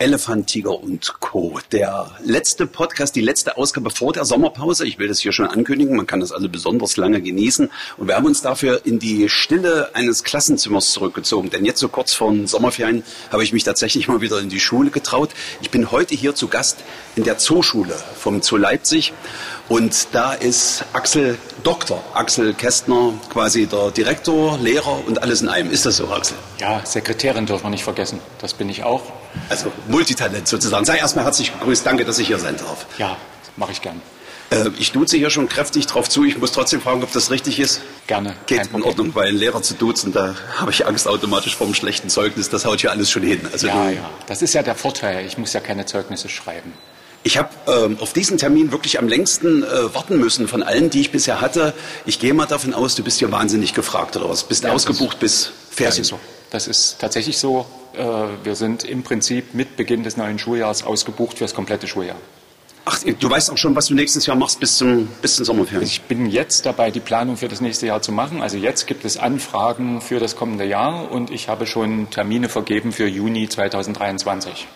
Elefant, Tiger und Co. Der letzte Podcast, die letzte Ausgabe vor der Sommerpause. Ich will das hier schon ankündigen. Man kann das also besonders lange genießen. Und wir haben uns dafür in die Stille eines Klassenzimmers zurückgezogen. Denn jetzt so kurz vor den Sommerferien habe ich mich tatsächlich mal wieder in die Schule getraut. Ich bin heute hier zu Gast in der Zooschule vom Zoo Leipzig. Und da ist Axel Doktor, Axel Kästner, quasi der Direktor, Lehrer und alles in einem. Ist das so, Axel? Ja, Sekretärin dürfen wir nicht vergessen. Das bin ich auch. Also Multitalent sozusagen. Sei erstmal herzlich gegrüßt. Danke, dass ich hier sein darf. Ja, mache ich gern. Äh, ich duze hier schon kräftig drauf zu. Ich muss trotzdem fragen, ob das richtig ist. Gerne. Geht in Ordnung, weil einen Lehrer zu duzen, da habe ich Angst automatisch vor einem schlechten Zeugnis. Das haut hier alles schon hin. Also ja, ja. Das ist ja der Vorteil. Ich muss ja keine Zeugnisse schreiben. Ich habe ähm, auf diesen Termin wirklich am längsten äh, warten müssen von allen, die ich bisher hatte. Ich gehe mal davon aus, du bist hier wahnsinnig gefragt oder was? Bist ja, ausgebucht bis Ferien? so. Das ist tatsächlich so. Äh, wir sind im Prinzip mit Beginn des neuen Schuljahres ausgebucht für das komplette Schuljahr. Ach, du weißt auch schon, was du nächstes Jahr machst bis zum, bis zum Sommerferien? Ich bin jetzt dabei, die Planung für das nächste Jahr zu machen. Also jetzt gibt es Anfragen für das kommende Jahr und ich habe schon Termine vergeben für Juni 2023.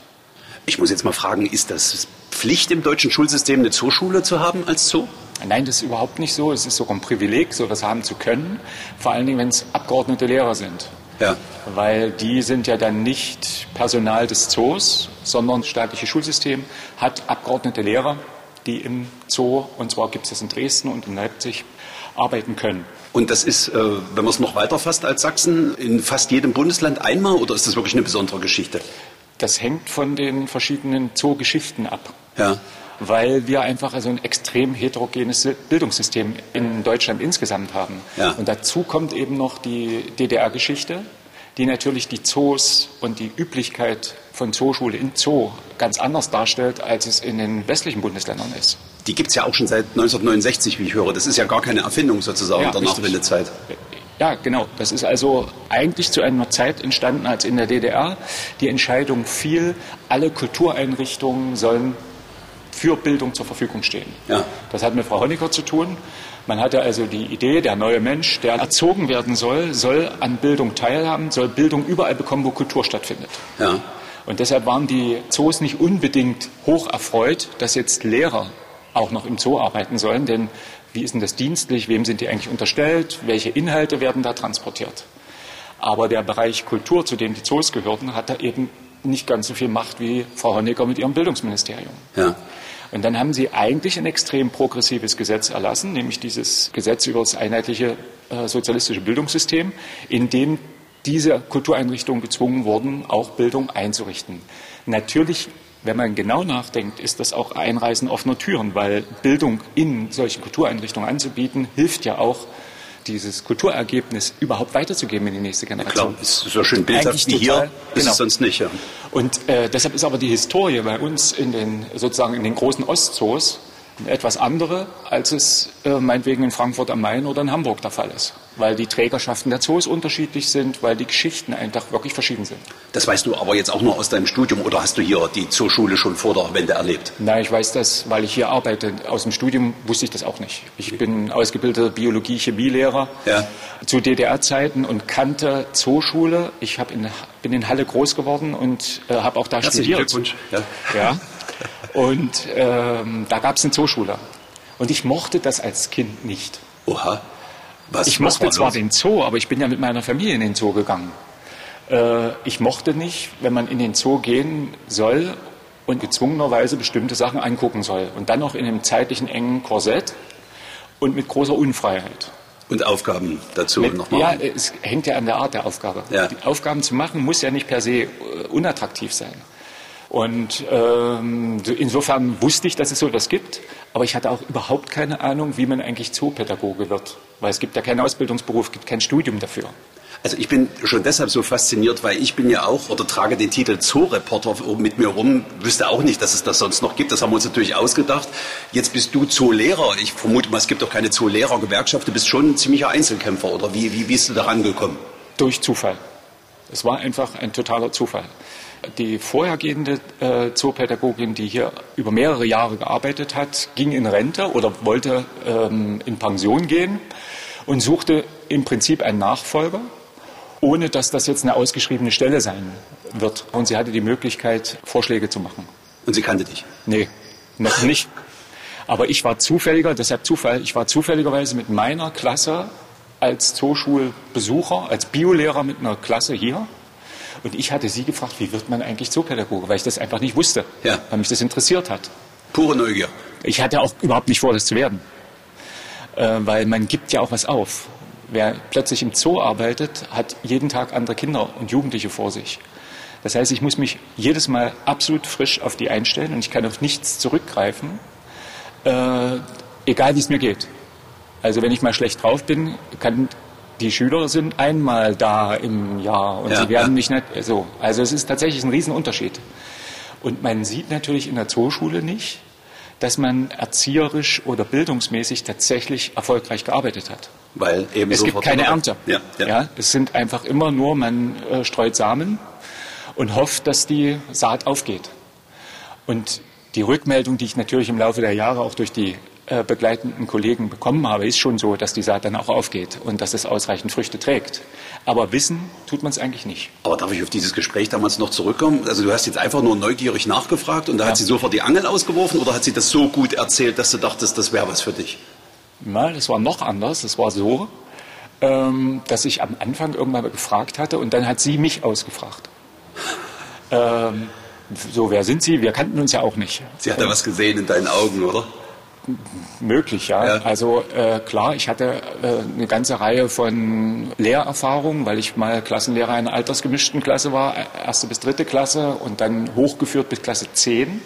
Ich muss jetzt mal fragen, ist das Pflicht im deutschen Schulsystem, eine Zooschule zu haben als Zoo? Nein, das ist überhaupt nicht so. Es ist sogar ein Privileg, sowas haben zu können. Vor allen Dingen, wenn es abgeordnete Lehrer sind. Ja. Weil die sind ja dann nicht Personal des Zoos, sondern das staatliche Schulsystem hat abgeordnete Lehrer, die im Zoo, und zwar gibt es das in Dresden und in Leipzig, arbeiten können. Und das ist, äh, wenn man es noch weiter fasst als Sachsen, in fast jedem Bundesland einmal oder ist das wirklich eine besondere Geschichte? Das hängt von den verschiedenen Zoogeschichten ab. Ja. Weil wir einfach also ein extrem heterogenes Bildungssystem in Deutschland insgesamt haben. Ja. Und dazu kommt eben noch die DDR-Geschichte, die natürlich die Zoos und die Üblichkeit von Zooschule in Zoo ganz anders darstellt, als es in den westlichen Bundesländern ist. Die gibt es ja auch schon seit 1969, wie ich höre. Das ist ja gar keine Erfindung sozusagen ja, der Nachwendezeit. Ja, genau. Das ist also eigentlich zu einer Zeit entstanden, als in der DDR die Entscheidung fiel, alle Kultureinrichtungen sollen für Bildung zur Verfügung stehen. Ja. Das hat mit Frau Honecker zu tun. Man hatte also die Idee, der neue Mensch, der erzogen werden soll, soll an Bildung teilhaben, soll Bildung überall bekommen, wo Kultur stattfindet. Ja. Und deshalb waren die Zoos nicht unbedingt hoch erfreut, dass jetzt Lehrer auch noch im Zoo arbeiten sollen, denn wie ist denn das dienstlich? Wem sind die eigentlich unterstellt? Welche Inhalte werden da transportiert? Aber der Bereich Kultur, zu dem die Zoos gehörten, hatte eben nicht ganz so viel Macht wie Frau Honecker mit ihrem Bildungsministerium. Ja. Und dann haben sie eigentlich ein extrem progressives Gesetz erlassen, nämlich dieses Gesetz über das einheitliche äh, sozialistische Bildungssystem, in dem diese Kultureinrichtungen gezwungen wurden, auch Bildung einzurichten. Natürlich wenn man genau nachdenkt, ist das auch Einreisen offener Türen, weil Bildung in solchen Kultureinrichtungen anzubieten, hilft ja auch, dieses Kulturergebnis überhaupt weiterzugeben in die nächste Generation. Ja, klar, ist so schön bildhaft wie hier, ist genau. es sonst nicht. Ja. Und äh, deshalb ist aber die Historie bei uns in den, sozusagen in den großen Ostzoos eine etwas andere, als es äh, meinetwegen in Frankfurt am Main oder in Hamburg der Fall ist. Weil die Trägerschaften der Zoos unterschiedlich sind, weil die Geschichten einfach wirklich verschieden sind. Das weißt du aber jetzt auch nur aus deinem Studium oder hast du hier die Zooschule schon vor der Wende erlebt? Nein, ich weiß das, weil ich hier arbeite. Aus dem Studium wusste ich das auch nicht. Ich bin ausgebildeter Biologie-Chemielehrer ja. zu DDR-Zeiten und kannte Zooschule. Ich in, bin in Halle groß geworden und äh, habe auch da Herzlichen studiert. Glückwunsch. Ja. ja. Und ähm, da gab es eine Zooschule. Und ich mochte das als Kind nicht. Oha. Was, ich mochte zwar los? den Zoo, aber ich bin ja mit meiner Familie in den Zoo gegangen. Äh, ich mochte nicht, wenn man in den Zoo gehen soll und gezwungenerweise bestimmte Sachen angucken soll. Und dann noch in einem zeitlichen engen Korsett und mit großer Unfreiheit. Und Aufgaben dazu mit, nochmal? Ja, es hängt ja an der Art der Aufgabe. Ja. Die Aufgaben zu machen muss ja nicht per se äh, unattraktiv sein. Und ähm, insofern wusste ich, dass es so etwas gibt, aber ich hatte auch überhaupt keine Ahnung, wie man eigentlich Zoopädagoge wird, weil es gibt ja keinen Ausbildungsberuf, es gibt kein Studium dafür. Also ich bin schon deshalb so fasziniert, weil ich bin ja auch oder trage den Titel Zoo-Reporter mit mir rum, wüsste auch nicht, dass es das sonst noch gibt. Das haben wir uns natürlich ausgedacht. Jetzt bist du Zoolehrer. Ich vermute mal, es gibt doch keine Zoolehrer-Gewerkschaft. Du bist schon ein ziemlicher Einzelkämpfer oder wie, wie bist du da rangekommen? Durch Zufall. Es war einfach ein totaler Zufall. Die vorhergehende äh, Zoopädagogin, die hier über mehrere Jahre gearbeitet hat, ging in Rente oder wollte ähm, in Pension gehen und suchte im Prinzip einen Nachfolger, ohne dass das jetzt eine ausgeschriebene Stelle sein wird. Und sie hatte die Möglichkeit, Vorschläge zu machen. Und sie kannte dich? Nee, noch nicht. Aber ich war zufälliger, deshalb Zufall, ich war zufälligerweise mit meiner Klasse als Zooschulbesucher, als Biolehrer mit einer Klasse hier. Und ich hatte sie gefragt, wie wird man eigentlich Zoopädagoge, weil ich das einfach nicht wusste, ja. weil mich das interessiert hat. Pure Neugier. Ich hatte auch überhaupt nicht vor, das zu werden. Äh, weil man gibt ja auch was auf. Wer plötzlich im Zoo arbeitet, hat jeden Tag andere Kinder und Jugendliche vor sich. Das heißt, ich muss mich jedes Mal absolut frisch auf die einstellen und ich kann auf nichts zurückgreifen, äh, egal wie es mir geht. Also wenn ich mal schlecht drauf bin, kann die Schüler sind einmal da im Jahr und ja, sie werden ja. mich nicht so. Also es ist tatsächlich ein Riesenunterschied. Und man sieht natürlich in der Zooschule nicht, dass man erzieherisch oder bildungsmäßig tatsächlich erfolgreich gearbeitet hat. Weil eben es gibt keine Ernte. Ja, ja. es sind einfach immer nur, man äh, streut Samen und hofft, dass die Saat aufgeht. Und die Rückmeldung, die ich natürlich im Laufe der Jahre auch durch die begleitenden Kollegen bekommen habe, ist schon so, dass die Saat dann auch aufgeht und dass es ausreichend Früchte trägt. Aber wissen tut man es eigentlich nicht. Aber darf ich auf dieses Gespräch damals noch zurückkommen? Also du hast jetzt einfach nur neugierig nachgefragt und da ja. hat sie sofort die Angel ausgeworfen oder hat sie das so gut erzählt, dass du dachtest, das wäre was für dich? Na, das war noch anders. Es war so, ähm, dass ich am Anfang irgendwann gefragt hatte und dann hat sie mich ausgefragt. Ähm, so, wer sind Sie? Wir kannten uns ja auch nicht. Sie hat da was gesehen in deinen Augen, oder? Möglich, ja. ja. Also äh, klar, ich hatte äh, eine ganze Reihe von Lehrerfahrungen, weil ich mal Klassenlehrer einer altersgemischten Klasse war, erste bis dritte Klasse und dann hochgeführt bis Klasse 10.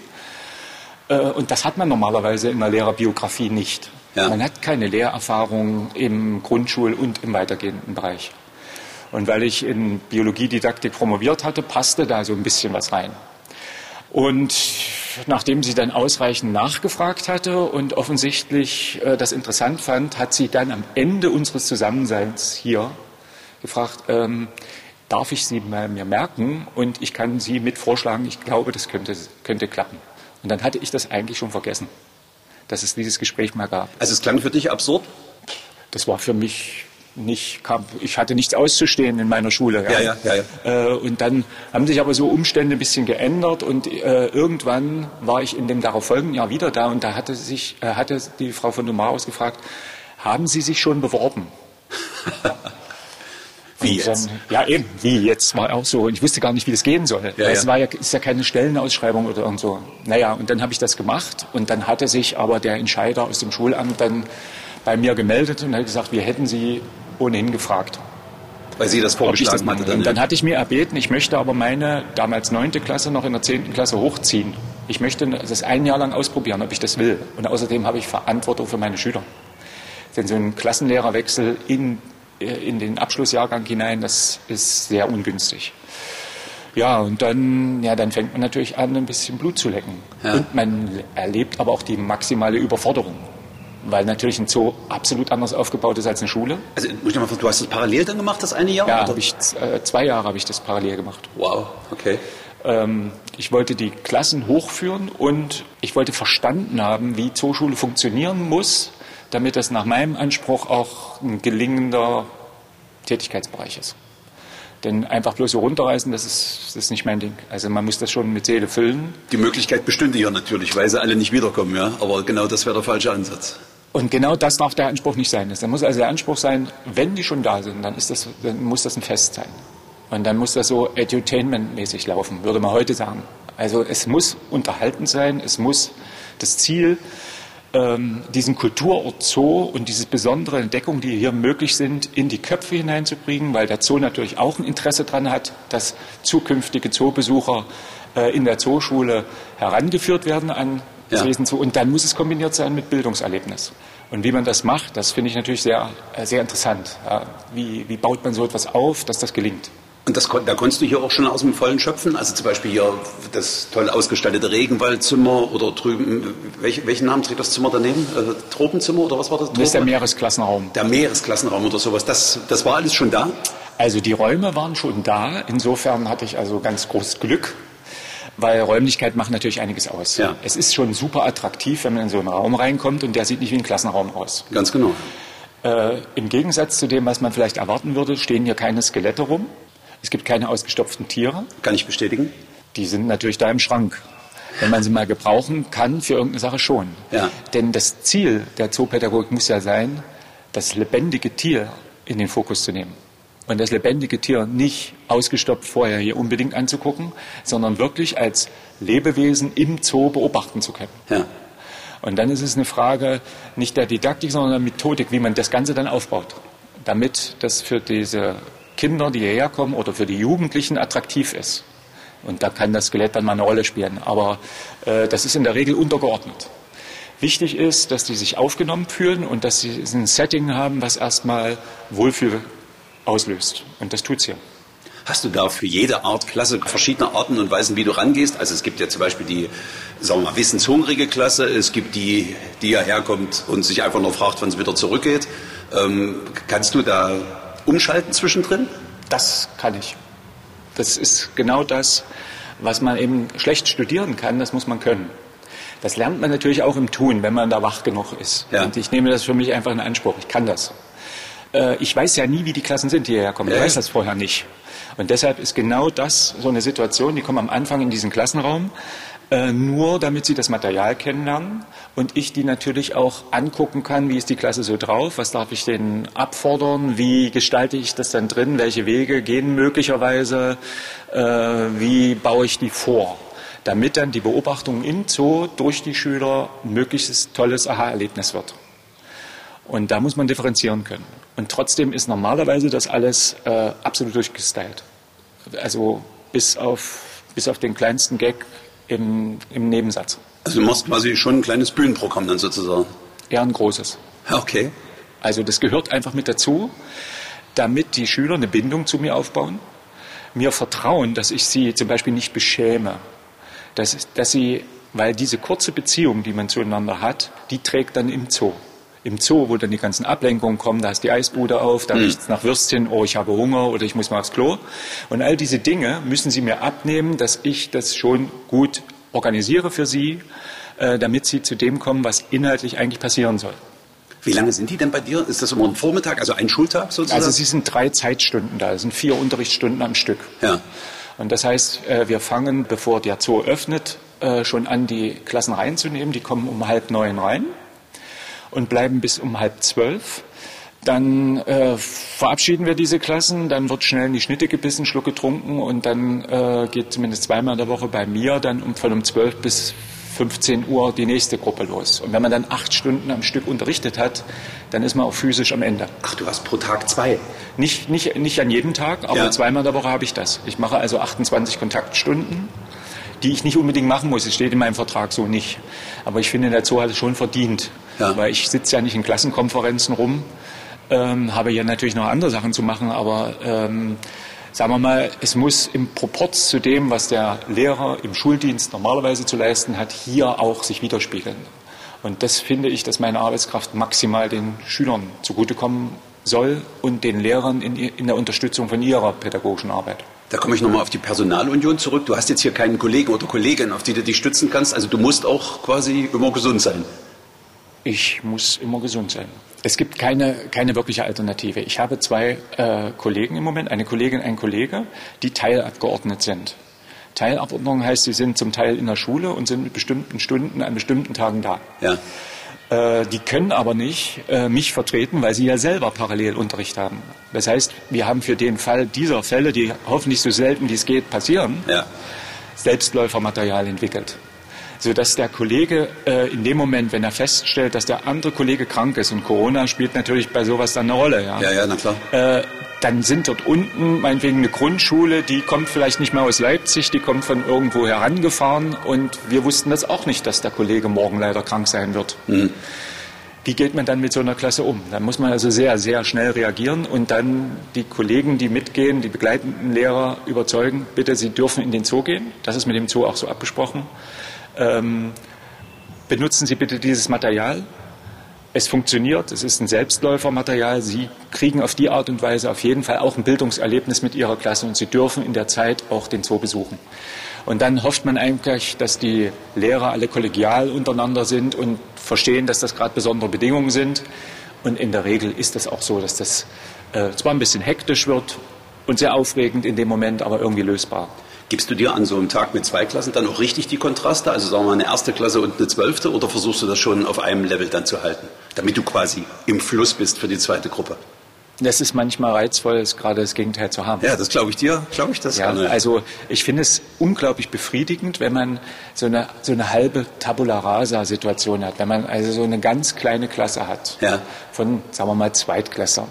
Äh, und das hat man normalerweise in der Lehrerbiografie nicht. Ja. Man hat keine Lehrerfahrung im Grundschul- und im weitergehenden Bereich. Und weil ich in Biologiedidaktik promoviert hatte, passte da so ein bisschen was rein. Und nachdem sie dann ausreichend nachgefragt hatte und offensichtlich äh, das interessant fand, hat sie dann am Ende unseres Zusammenseins hier gefragt, ähm, darf ich Sie mal mir merken und ich kann Sie mit vorschlagen, ich glaube, das könnte, könnte klappen. Und dann hatte ich das eigentlich schon vergessen, dass es dieses Gespräch mal gab. Also es klang für dich absurd? Das war für mich nicht kam, ich hatte nichts auszustehen in meiner Schule. Ja. Ja, ja, ja, äh, und dann haben sich aber so Umstände ein bisschen geändert und äh, irgendwann war ich in dem darauf folgenden Jahr wieder da und da hatte sich äh, hatte die Frau von Numaros gefragt, haben Sie sich schon beworben? Wie jetzt? Dann, ja, eben, wie jetzt war auch so. Und ich wusste gar nicht, wie das gehen soll. Ja, es ja. war ja, ist ja keine Stellenausschreibung oder irgend so. Naja, und dann habe ich das gemacht und dann hatte sich aber der Entscheider aus dem Schulamt dann bei mir gemeldet und hat gesagt, wir hätten Sie ohnehin gefragt. Weil Sie das vorgeschlagen hatten. Dann, dann hatte ich mir erbeten, ich möchte aber meine damals neunte Klasse noch in der zehnten Klasse hochziehen. Ich möchte das ein Jahr lang ausprobieren, ob ich das will. Und außerdem habe ich Verantwortung für meine Schüler. Denn so ein Klassenlehrerwechsel in, äh, in den Abschlussjahrgang hinein, das ist sehr ungünstig. Ja, und dann, ja, dann fängt man natürlich an, ein bisschen Blut zu lecken. Ja. Und man erlebt aber auch die maximale Überforderung weil natürlich ein Zoo absolut anders aufgebaut ist als eine Schule. Also muss ich mal fragen, du hast das parallel dann gemacht, das eine Jahr? Ja, ich, äh, zwei Jahre habe ich das parallel gemacht. Wow, okay. Ähm, ich wollte die Klassen hochführen und ich wollte verstanden haben, wie Zooschule funktionieren muss, damit das nach meinem Anspruch auch ein gelingender Tätigkeitsbereich ist. Denn einfach bloß so runterreißen, das ist, das ist nicht mein Ding. Also man muss das schon mit Seele füllen. Die Möglichkeit bestünde ja natürlich, weil sie alle nicht wiederkommen, ja. Aber genau das wäre der falsche Ansatz. Und genau das darf der Anspruch nicht sein. Da muss also der Anspruch sein, wenn die schon da sind, dann, ist das, dann muss das ein Fest sein. Und dann muss das so edutainmentmäßig laufen, würde man heute sagen. Also es muss unterhaltend sein, es muss das Ziel, ähm, diesen Kulturort Zoo und diese besondere Entdeckung, die hier möglich sind, in die Köpfe hineinzubringen, weil der Zoo natürlich auch ein Interesse daran hat, dass zukünftige Zoobesucher äh, in der Zooschule herangeführt werden an ja. Wesen zu. Und dann muss es kombiniert sein mit Bildungserlebnis. Und wie man das macht, das finde ich natürlich sehr, äh, sehr interessant. Ja, wie, wie baut man so etwas auf, dass das gelingt? Und das, da konntest du hier auch schon aus dem Vollen schöpfen? Also zum Beispiel hier das toll ausgestaltete Regenwaldzimmer oder drüben, welch, welchen Namen trägt das Zimmer daneben? Äh, Tropenzimmer oder was war das? Das ist der Meeresklassenraum. Der Meeresklassenraum oder sowas. Das, das war alles schon da? Also die Räume waren schon da. Insofern hatte ich also ganz großes Glück, weil Räumlichkeit macht natürlich einiges aus. Ja. Es ist schon super attraktiv, wenn man in so einen Raum reinkommt und der sieht nicht wie ein Klassenraum aus. Ganz genau. Äh, Im Gegensatz zu dem, was man vielleicht erwarten würde, stehen hier keine Skelette rum. Es gibt keine ausgestopften Tiere. Kann ich bestätigen. Die sind natürlich da im Schrank. Wenn man sie mal gebrauchen kann, für irgendeine Sache schon. Ja. Denn das Ziel der Zoopädagogik muss ja sein, das lebendige Tier in den Fokus zu nehmen. Und das lebendige Tier nicht ausgestopft vorher hier unbedingt anzugucken, sondern wirklich als Lebewesen im Zoo beobachten zu können. Ja. Und dann ist es eine Frage nicht der Didaktik, sondern der Methodik, wie man das Ganze dann aufbaut, damit das für diese Kinder, die hierher kommen oder für die Jugendlichen attraktiv ist. Und da kann das Skelett dann mal eine Rolle spielen. Aber äh, das ist in der Regel untergeordnet. Wichtig ist, dass die sich aufgenommen fühlen und dass sie ein Setting haben, was erstmal Wohlfühl auslöst. Und das tut's hier. Hast du da für jede Art Klasse verschiedene Arten und Weisen, wie du rangehst? Also es gibt ja zum Beispiel die, sagen wir mal, wissenshungrige Klasse, es gibt die, die hierher kommt und sich einfach nur fragt, wann es wieder zurückgeht. Ähm, kannst du da umschalten zwischendrin? Das kann ich. Das ist genau das, was man eben schlecht studieren kann, das muss man können. Das lernt man natürlich auch im Tun, wenn man da wach genug ist. Ja. Und ich nehme das für mich einfach in Anspruch. Ich kann das. Äh, ich weiß ja nie, wie die Klassen sind, die hierher kommen. Ich weiß das vorher nicht. Und deshalb ist genau das so eine Situation, die kommen am Anfang in diesen Klassenraum, äh, nur damit sie das Material kennenlernen und ich die natürlich auch angucken kann, wie ist die Klasse so drauf, was darf ich denen abfordern, wie gestalte ich das dann drin, welche Wege gehen möglicherweise, äh, wie baue ich die vor, damit dann die Beobachtung im Zoo durch die Schüler ein möglichst tolles Aha-Erlebnis wird. Und da muss man differenzieren können. Und trotzdem ist normalerweise das alles äh, absolut durchgestylt. Also bis auf, bis auf den kleinsten Gag im, im Nebensatz. Also du machst quasi schon ein kleines Bühnenprogramm dann sozusagen? Ja, ein großes. Okay. Also das gehört einfach mit dazu, damit die Schüler eine Bindung zu mir aufbauen, mir vertrauen, dass ich sie zum Beispiel nicht beschäme, dass, dass sie, weil diese kurze Beziehung, die man zueinander hat, die trägt dann im Zoo im Zoo, wo dann die ganzen Ablenkungen kommen, da ist die Eisbude auf, da mhm. riecht es nach Würstchen, oh, ich habe Hunger oder ich muss mal aufs Klo. Und all diese Dinge müssen Sie mir abnehmen, dass ich das schon gut organisiere für Sie, äh, damit Sie zu dem kommen, was inhaltlich eigentlich passieren soll. Wie lange sind die denn bei dir? Ist das immer ein Vormittag, also ein Schultag sozusagen? Also sie sind drei Zeitstunden da, es sind vier Unterrichtsstunden am Stück. Ja. Und das heißt, äh, wir fangen, bevor der Zoo öffnet, äh, schon an, die Klassen reinzunehmen. Die kommen um halb neun rein und bleiben bis um halb zwölf. Dann äh, verabschieden wir diese Klassen, dann wird schnell in die Schnitte gebissen, Schluck getrunken und dann äh, geht zumindest zweimal in der Woche bei mir dann um, von um 12 bis 15 Uhr die nächste Gruppe los. Und wenn man dann acht Stunden am Stück unterrichtet hat, dann ist man auch physisch am Ende. Ach, du hast pro Tag zwei? Nicht, nicht, nicht an jedem Tag, aber ja. zweimal in der Woche habe ich das. Ich mache also 28 Kontaktstunden die ich nicht unbedingt machen muss. Es steht in meinem Vertrag so nicht. Aber ich finde, der Zoo hat es schon verdient. Ja. Weil ich sitze ja nicht in Klassenkonferenzen rum, ähm, habe ja natürlich noch andere Sachen zu machen, aber ähm, sagen wir mal, es muss im Proporz zu dem, was der Lehrer im Schuldienst normalerweise zu leisten hat, hier auch sich widerspiegeln. Und das finde ich, dass meine Arbeitskraft maximal den Schülern zugutekommen soll und den Lehrern in, in der Unterstützung von ihrer pädagogischen Arbeit. Da komme ich nochmal auf die Personalunion zurück. Du hast jetzt hier keinen Kollegen oder Kollegin, auf die du dich stützen kannst. Also du musst auch quasi immer gesund sein. Ich muss immer gesund sein. Es gibt keine, keine wirkliche Alternative. Ich habe zwei äh, Kollegen im Moment, eine Kollegin, ein Kollege, die teilabgeordnet sind. Teilabordnung heißt, sie sind zum Teil in der Schule und sind mit bestimmten Stunden an bestimmten Tagen da. Ja. Äh, die können aber nicht äh, mich vertreten, weil sie ja selber Parallelunterricht haben. Das heißt, wir haben für den Fall dieser Fälle, die hoffentlich so selten wie es geht passieren, ja. Selbstläufermaterial entwickelt. Sodass der Kollege äh, in dem Moment, wenn er feststellt, dass der andere Kollege krank ist, und Corona spielt natürlich bei sowas dann eine Rolle, ja, ja, ja na klar. Äh, dann sind dort unten meinetwegen eine Grundschule, die kommt vielleicht nicht mehr aus Leipzig, die kommt von irgendwo herangefahren und wir wussten das auch nicht, dass der Kollege morgen leider krank sein wird. Mhm. Wie geht man dann mit so einer Klasse um? Da muss man also sehr, sehr schnell reagieren und dann die Kollegen, die mitgehen, die begleitenden Lehrer überzeugen, bitte, sie dürfen in den Zoo gehen. Das ist mit dem Zoo auch so abgesprochen. Ähm, benutzen Sie bitte dieses Material es funktioniert, es ist ein Selbstläufermaterial. Sie kriegen auf die Art und Weise auf jeden Fall auch ein Bildungserlebnis mit Ihrer Klasse und Sie dürfen in der Zeit auch den Zoo besuchen. Und dann hofft man eigentlich, dass die Lehrer alle kollegial untereinander sind und verstehen, dass das gerade besondere Bedingungen sind. Und in der Regel ist es auch so, dass das äh, zwar ein bisschen hektisch wird und sehr aufregend in dem Moment, aber irgendwie lösbar. Gibst du dir an so einem Tag mit zwei Klassen dann auch richtig die Kontraste, also sagen wir mal eine erste Klasse und eine zwölfte, oder versuchst du das schon auf einem Level dann zu halten, damit du quasi im Fluss bist für die zweite Gruppe? Das ist manchmal reizvoll, gerade das Gegenteil zu haben. Ja, das glaube ich dir, glaube ich das. Ja, also ich finde es unglaublich befriedigend, wenn man so eine, so eine halbe Tabula rasa Situation hat, wenn man also so eine ganz kleine Klasse hat ja. von, sagen wir mal, Zweitklässern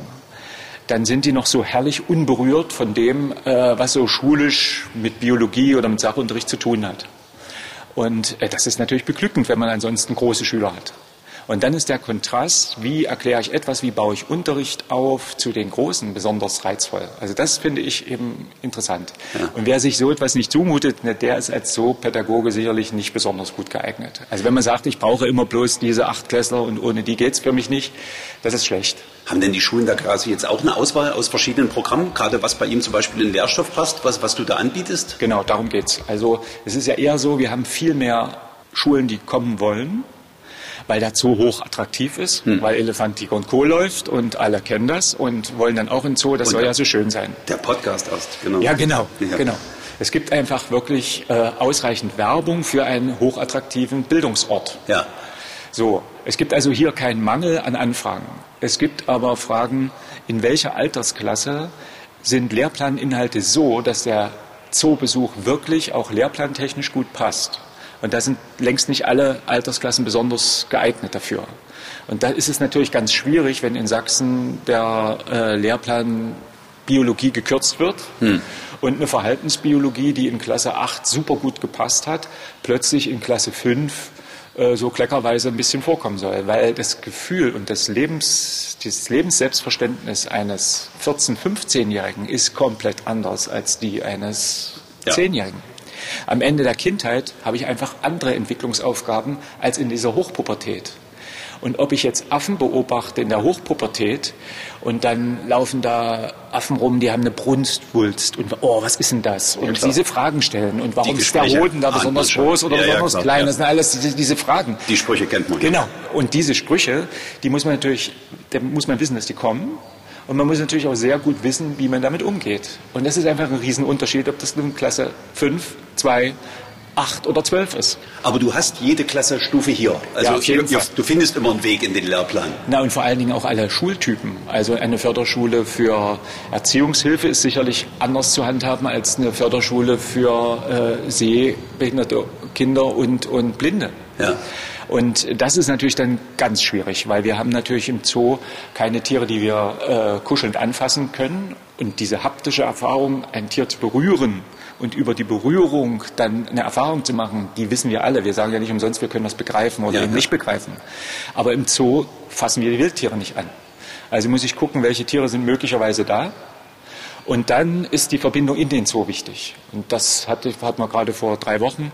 dann sind die noch so herrlich unberührt von dem, äh, was so schulisch mit Biologie oder mit Sachunterricht zu tun hat. Und äh, das ist natürlich beglückend, wenn man ansonsten große Schüler hat. Und dann ist der Kontrast, wie erkläre ich etwas, wie baue ich Unterricht auf, zu den Großen besonders reizvoll. Also das finde ich eben interessant. Ja. Und wer sich so etwas nicht zumutet, ne, der ist als so Pädagoge sicherlich nicht besonders gut geeignet. Also wenn man sagt, ich brauche immer bloß diese Achtklässler und ohne die geht's für mich nicht, das ist schlecht. Haben denn die Schulen da quasi jetzt auch eine Auswahl aus verschiedenen Programmen, gerade was bei ihm zum Beispiel in Lehrstoff passt, was, was du da anbietest? Genau, darum geht's. Also es ist ja eher so, wir haben viel mehr Schulen, die kommen wollen weil der Zoo hoch attraktiv ist, hm. weil Elefant, Tiger und Co. läuft und alle kennen das und wollen dann auch in Zoo, das und soll ja so schön sein. Der Podcast aus, genau. Ja, genau, ja. genau. Es gibt einfach wirklich äh, ausreichend Werbung für einen hochattraktiven Bildungsort. Ja. So, es gibt also hier keinen Mangel an Anfragen. Es gibt aber Fragen, in welcher Altersklasse sind Lehrplaninhalte so, dass der Zoobesuch wirklich auch lehrplantechnisch gut passt. Und da sind längst nicht alle Altersklassen besonders geeignet dafür. Und da ist es natürlich ganz schwierig, wenn in Sachsen der äh, Lehrplan Biologie gekürzt wird hm. und eine Verhaltensbiologie, die in Klasse 8 super gut gepasst hat, plötzlich in Klasse 5 äh, so kleckerweise ein bisschen vorkommen soll, weil das Gefühl und das Lebens, das Lebensselbstverständnis eines 14-, 15-Jährigen ist komplett anders als die eines ja. 10-Jährigen. Am Ende der Kindheit habe ich einfach andere Entwicklungsaufgaben als in dieser Hochpubertät. Und ob ich jetzt Affen beobachte in der Hochpubertät und dann laufen da Affen rum, die haben eine Brunstwulst und oh, was ist denn das? Und ja, diese Fragen stellen und warum ist der Hoden da besonders groß oder ja, besonders ja, klein? Das sind alles diese, diese, Fragen. Die Sprüche kennt man. Genau. Und diese Sprüche, die muss man natürlich, da muss man wissen, dass die kommen. Und man muss natürlich auch sehr gut wissen, wie man damit umgeht. Und das ist einfach ein Riesenunterschied, ob das nun Klasse 5, 2, 8 oder 12 ist. Aber du hast jede Klassenstufe hier. Also ja, auf jeden Fall. du findest immer einen Weg in den Lehrplan. Na und vor allen Dingen auch alle Schultypen. Also eine Förderschule für Erziehungshilfe ist sicherlich anders zu handhaben als eine Förderschule für äh, sehbehinderte Kinder und, und Blinde. Ja. Und das ist natürlich dann ganz schwierig, weil wir haben natürlich im Zoo keine Tiere, die wir äh, kuschelnd anfassen können. Und diese haptische Erfahrung, ein Tier zu berühren und über die Berührung dann eine Erfahrung zu machen, die wissen wir alle. Wir sagen ja nicht umsonst, wir können das begreifen oder ja, eben nicht begreifen. Aber im Zoo fassen wir die Wildtiere nicht an. Also muss ich gucken, welche Tiere sind möglicherweise da. Und dann ist die Verbindung in den Zoo wichtig. Und das hatte, hatten wir gerade vor drei Wochen.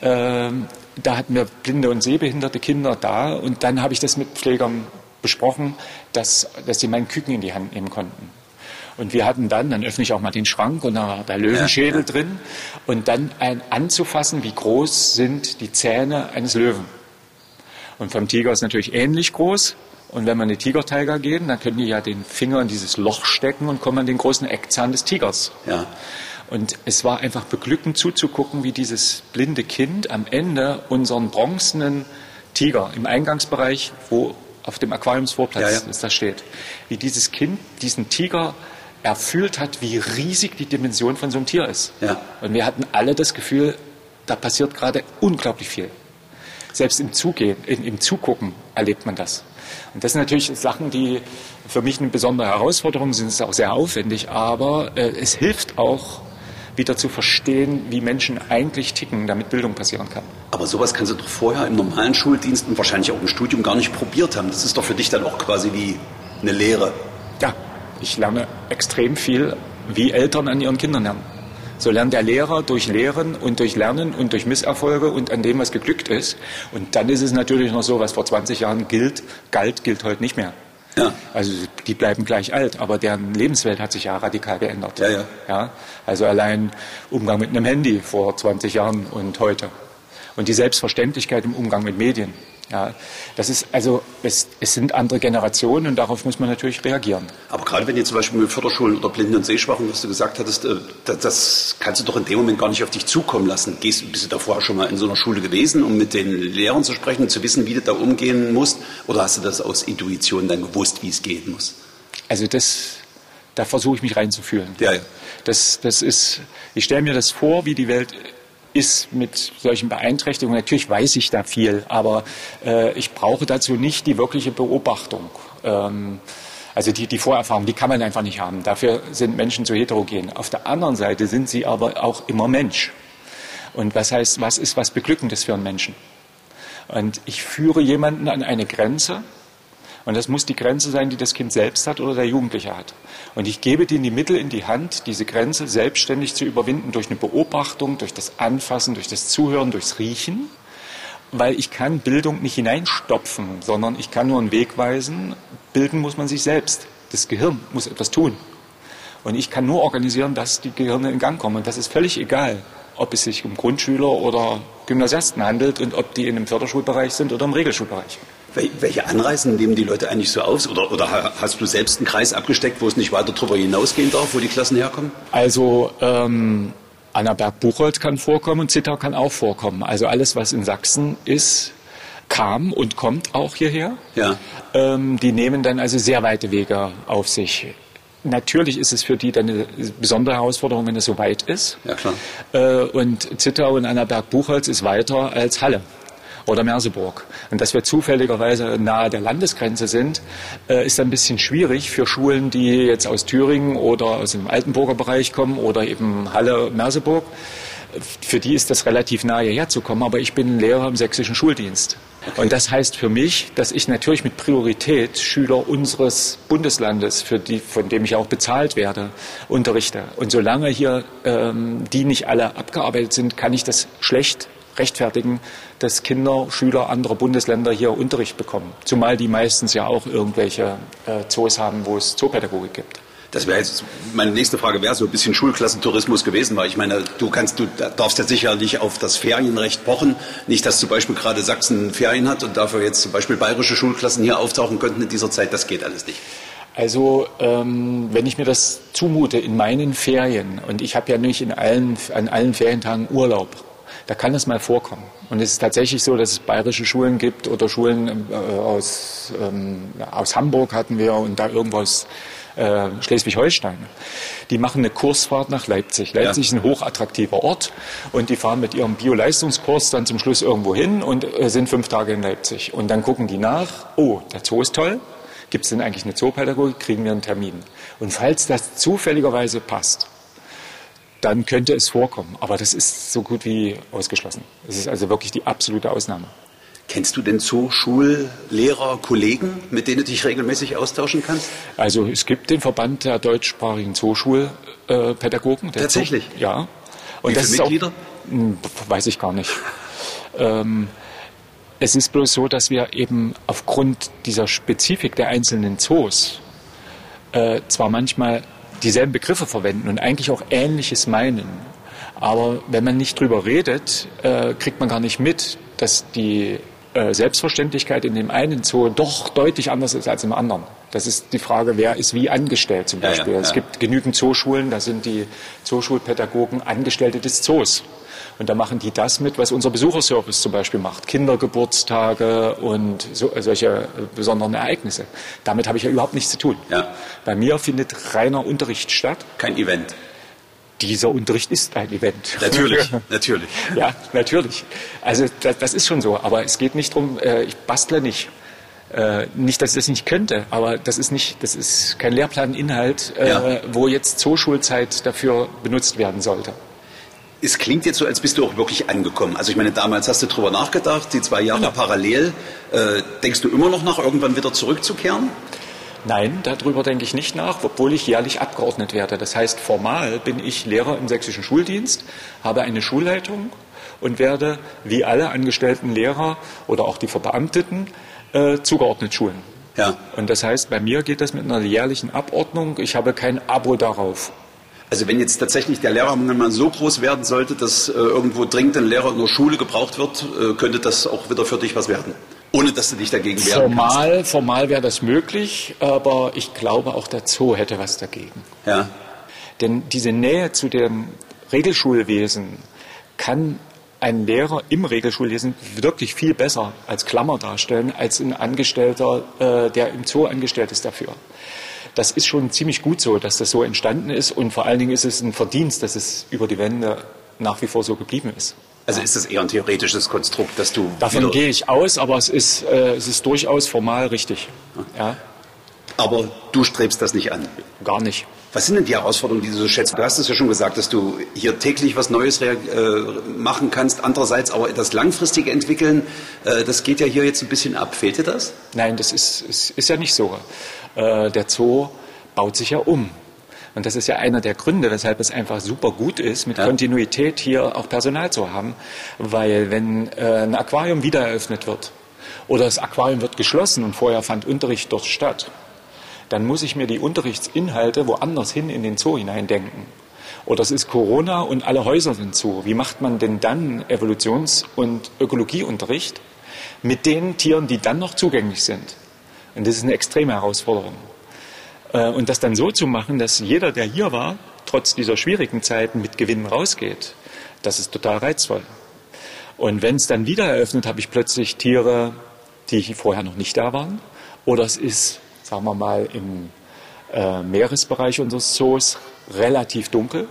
Ähm, da hatten wir blinde und sehbehinderte Kinder da und dann habe ich das mit Pflegern besprochen, dass, dass sie meinen Küken in die Hand nehmen konnten. Und wir hatten dann, dann öffne ich auch mal den Schrank und da war der Löwenschädel ja, ja. drin und dann ein, anzufassen, wie groß sind die Zähne eines Löwen. Und vom Tiger ist natürlich ähnlich groß. Und wenn wir in die Tigertiger gehen, dann können die ja den Finger in dieses Loch stecken und kommen an den großen Eckzahn des Tigers. Ja. Und es war einfach beglückend zuzugucken, wie dieses blinde Kind am Ende unseren bronzenen Tiger im Eingangsbereich, wo auf dem Aquariumsvorplatz ja, ja. da steht, wie dieses Kind diesen Tiger erfüllt hat, wie riesig die Dimension von so einem Tier ist. Ja. Und wir hatten alle das Gefühl, da passiert gerade unglaublich viel. Selbst im Zugehen, im Zugucken erlebt man das. Und das sind natürlich Sachen, die für mich eine besondere Herausforderung sind. Es ist auch sehr aufwendig, aber äh, es hilft auch, wieder zu verstehen, wie Menschen eigentlich ticken, damit Bildung passieren kann. Aber sowas kannst du doch vorher im normalen Schuldienst und wahrscheinlich auch im Studium gar nicht probiert haben. Das ist doch für dich dann auch quasi wie eine Lehre. Ja, ich lerne extrem viel, wie Eltern an ihren Kindern lernen. So lernt der Lehrer durch Lehren und durch Lernen und durch Misserfolge und an dem, was geglückt ist. Und dann ist es natürlich noch so, was vor 20 Jahren gilt, galt, gilt heute nicht mehr. Ja. Also die bleiben gleich alt, aber deren Lebenswelt hat sich ja radikal geändert. Ja, ja. Ja, also allein Umgang mit einem Handy vor 20 Jahren und heute. Und die Selbstverständlichkeit im Umgang mit Medien. Ja, das ist also, es, es, sind andere Generationen und darauf muss man natürlich reagieren. Aber gerade wenn ihr zum Beispiel mit Förderschulen oder Blinden und Sehschwachen, was du gesagt hattest, äh, das, das, kannst du doch in dem Moment gar nicht auf dich zukommen lassen. Gehst, bist du davor schon mal in so einer Schule gewesen, um mit den Lehrern zu sprechen und zu wissen, wie du da umgehen musst? Oder hast du das aus Intuition dann gewusst, wie es gehen muss? Also das, da versuche ich mich reinzufühlen. Ja, ja. Das, das ist, ich stelle mir das vor, wie die Welt ist mit solchen Beeinträchtigungen. Natürlich weiß ich da viel, aber äh, ich brauche dazu nicht die wirkliche Beobachtung. Ähm, also die, die Vorerfahrung, die kann man einfach nicht haben. Dafür sind Menschen zu heterogen. Auf der anderen Seite sind sie aber auch immer Mensch. Und was heißt, was ist was Beglückendes für einen Menschen? Und ich führe jemanden an eine Grenze, und das muss die Grenze sein, die das Kind selbst hat oder der Jugendliche hat. Und ich gebe denen die Mittel in die Hand, diese Grenze selbstständig zu überwinden durch eine Beobachtung, durch das Anfassen, durch das Zuhören, durchs Riechen. Weil ich kann Bildung nicht hineinstopfen, sondern ich kann nur einen Weg weisen. Bilden muss man sich selbst. Das Gehirn muss etwas tun. Und ich kann nur organisieren, dass die Gehirne in Gang kommen. Und das ist völlig egal, ob es sich um Grundschüler oder Gymnasiasten handelt und ob die in einem Förderschulbereich sind oder im Regelschulbereich. Welche Anreisen nehmen die Leute eigentlich so auf? Oder, oder hast du selbst einen Kreis abgesteckt, wo es nicht weiter darüber hinausgehen darf, wo die Klassen herkommen? Also ähm, Annaberg-Buchholz kann vorkommen und Zittau kann auch vorkommen. Also alles, was in Sachsen ist, kam und kommt auch hierher. Ja. Ähm, die nehmen dann also sehr weite Wege auf sich. Natürlich ist es für die dann eine besondere Herausforderung, wenn es so weit ist. Ja, klar. Äh, und Zittau und Annaberg-Buchholz ist weiter als Halle oder Merseburg. Und dass wir zufälligerweise nahe der Landesgrenze sind, äh, ist ein bisschen schwierig für Schulen, die jetzt aus Thüringen oder aus dem Altenburger Bereich kommen oder eben Halle, Merseburg. Für die ist das relativ nahe hierher zu kommen, aber ich bin Lehrer im sächsischen Schuldienst. Und das heißt für mich, dass ich natürlich mit Priorität Schüler unseres Bundeslandes, für die, von dem ich auch bezahlt werde, unterrichte. Und solange hier ähm, die nicht alle abgearbeitet sind, kann ich das schlecht rechtfertigen, dass Kinder, Schüler anderer Bundesländer hier Unterricht bekommen. Zumal die meistens ja auch irgendwelche äh, Zoos haben, wo es Zoopädagogik gibt. Das wäre jetzt meine nächste Frage wäre so ein bisschen Schulklassentourismus gewesen, weil ich meine, du kannst, du darfst ja sicherlich auf das Ferienrecht pochen. Nicht, dass zum Beispiel gerade Sachsen Ferien hat und dafür jetzt zum Beispiel bayerische Schulklassen hier auftauchen könnten in dieser Zeit. Das geht alles nicht. Also ähm, wenn ich mir das zumute in meinen Ferien und ich habe ja nicht in allen, an allen Ferientagen Urlaub, da kann es mal vorkommen. Und es ist tatsächlich so, dass es bayerische Schulen gibt oder Schulen äh, aus, ähm, aus Hamburg hatten wir und da irgendwo aus äh, Schleswig-Holstein. Die machen eine Kursfahrt nach Leipzig. Leipzig ja. ist ein hochattraktiver Ort und die fahren mit ihrem Bio-Leistungskurs dann zum Schluss irgendwo hin und äh, sind fünf Tage in Leipzig. Und dann gucken die nach, oh, der Zoo ist toll. Gibt es denn eigentlich eine Zoopädagogik? Kriegen wir einen Termin. Und falls das zufälligerweise passt, dann könnte es vorkommen. Aber das ist so gut wie ausgeschlossen. Es ist also wirklich die absolute Ausnahme. Kennst du denn so Schullehrer, Kollegen, mit denen du dich regelmäßig austauschen kannst? Also es gibt den Verband der deutschsprachigen Zooschulpädagogen. Tatsächlich? Zoo, ja. Und Wie das viele Mitglieder? Auch, hm, weiß ich gar nicht. ähm, es ist bloß so, dass wir eben aufgrund dieser Spezifik der einzelnen Zoos äh, zwar manchmal dieselben Begriffe verwenden und eigentlich auch Ähnliches meinen. Aber wenn man nicht drüber redet, äh, kriegt man gar nicht mit, dass die äh, Selbstverständlichkeit in dem einen Zoo doch deutlich anders ist als im anderen. Das ist die Frage, wer ist wie angestellt zum Beispiel. Ja, ja, ja. Es gibt genügend Zooschulen, da sind die Zooschulpädagogen Angestellte des Zoos. Und da machen die das mit, was unser Besucherservice zum Beispiel macht. Kindergeburtstage und so, solche äh, besonderen Ereignisse. Damit habe ich ja überhaupt nichts zu tun. Ja. Bei mir findet reiner Unterricht statt. Kein Event. Dieser Unterricht ist ein Event. Natürlich, natürlich. Ja, natürlich. Also das, das, ist schon so. Aber es geht nicht darum, äh, ich bastle nicht. Äh, nicht, dass ich das nicht könnte, aber das ist nicht, das ist kein Lehrplaninhalt, äh, ja. wo jetzt Zooschulzeit dafür benutzt werden sollte es klingt jetzt so, als bist du auch wirklich angekommen. Also ich meine, damals hast du drüber nachgedacht, die zwei Jahre genau. parallel. Äh, denkst du immer noch nach, irgendwann wieder zurückzukehren? Nein, darüber denke ich nicht nach, obwohl ich jährlich abgeordnet werde. Das heißt, formal bin ich Lehrer im sächsischen Schuldienst, habe eine Schulleitung und werde wie alle angestellten Lehrer oder auch die Verbeamteten äh, zugeordnet schulen. Ja. Und das heißt, bei mir geht das mit einer jährlichen Abordnung. Ich habe kein Abo darauf. Also wenn jetzt tatsächlich der Lehrermangel mal so groß werden sollte, dass äh, irgendwo dringend ein Lehrer in der Schule gebraucht wird, äh, könnte das auch wieder für dich was werden? Ohne dass du dich dagegen wehren formal, kannst. Formal wäre das möglich, aber ich glaube auch der Zoo hätte was dagegen. Ja. Denn diese Nähe zu dem Regelschulwesen kann ein Lehrer im Regelschulwesen wirklich viel besser als Klammer darstellen, als ein Angestellter, äh, der im Zoo angestellt ist dafür. Das ist schon ziemlich gut so, dass das so entstanden ist und vor allen Dingen ist es ein Verdienst, dass es über die Wende nach wie vor so geblieben ist. Also ist das eher ein theoretisches Konstrukt, dass du. Davon gehe ich aus, aber es ist, äh, es ist durchaus formal richtig. Ja. Aber du strebst das nicht an? Gar nicht. Was sind denn die Herausforderungen, die du so schätzt? Du hast es ja schon gesagt, dass du hier täglich was Neues äh, machen kannst. Andererseits aber das langfristige entwickeln, äh, das geht ja hier jetzt ein bisschen ab. Fehlt dir das? Nein, das ist, ist, ist ja nicht so. Äh, der Zoo baut sich ja um. Und das ist ja einer der Gründe, weshalb es einfach super gut ist, mit ja. Kontinuität hier auch Personal zu haben. Weil wenn äh, ein Aquarium wieder eröffnet wird oder das Aquarium wird geschlossen und vorher fand Unterricht dort statt, dann muss ich mir die Unterrichtsinhalte woanders hin in den Zoo hineindenken. Oder es ist Corona und alle Häuser sind zu. Wie macht man denn dann Evolutions- und Ökologieunterricht mit den Tieren, die dann noch zugänglich sind? Und das ist eine extreme Herausforderung. Äh, und das dann so zu machen, dass jeder, der hier war, trotz dieser schwierigen Zeiten mit Gewinnen rausgeht, das ist total reizvoll. Und wenn es dann wieder eröffnet, habe ich plötzlich Tiere, die vorher noch nicht da waren. Oder es ist, sagen wir mal, im äh, Meeresbereich unseres Zoos relativ dunkel.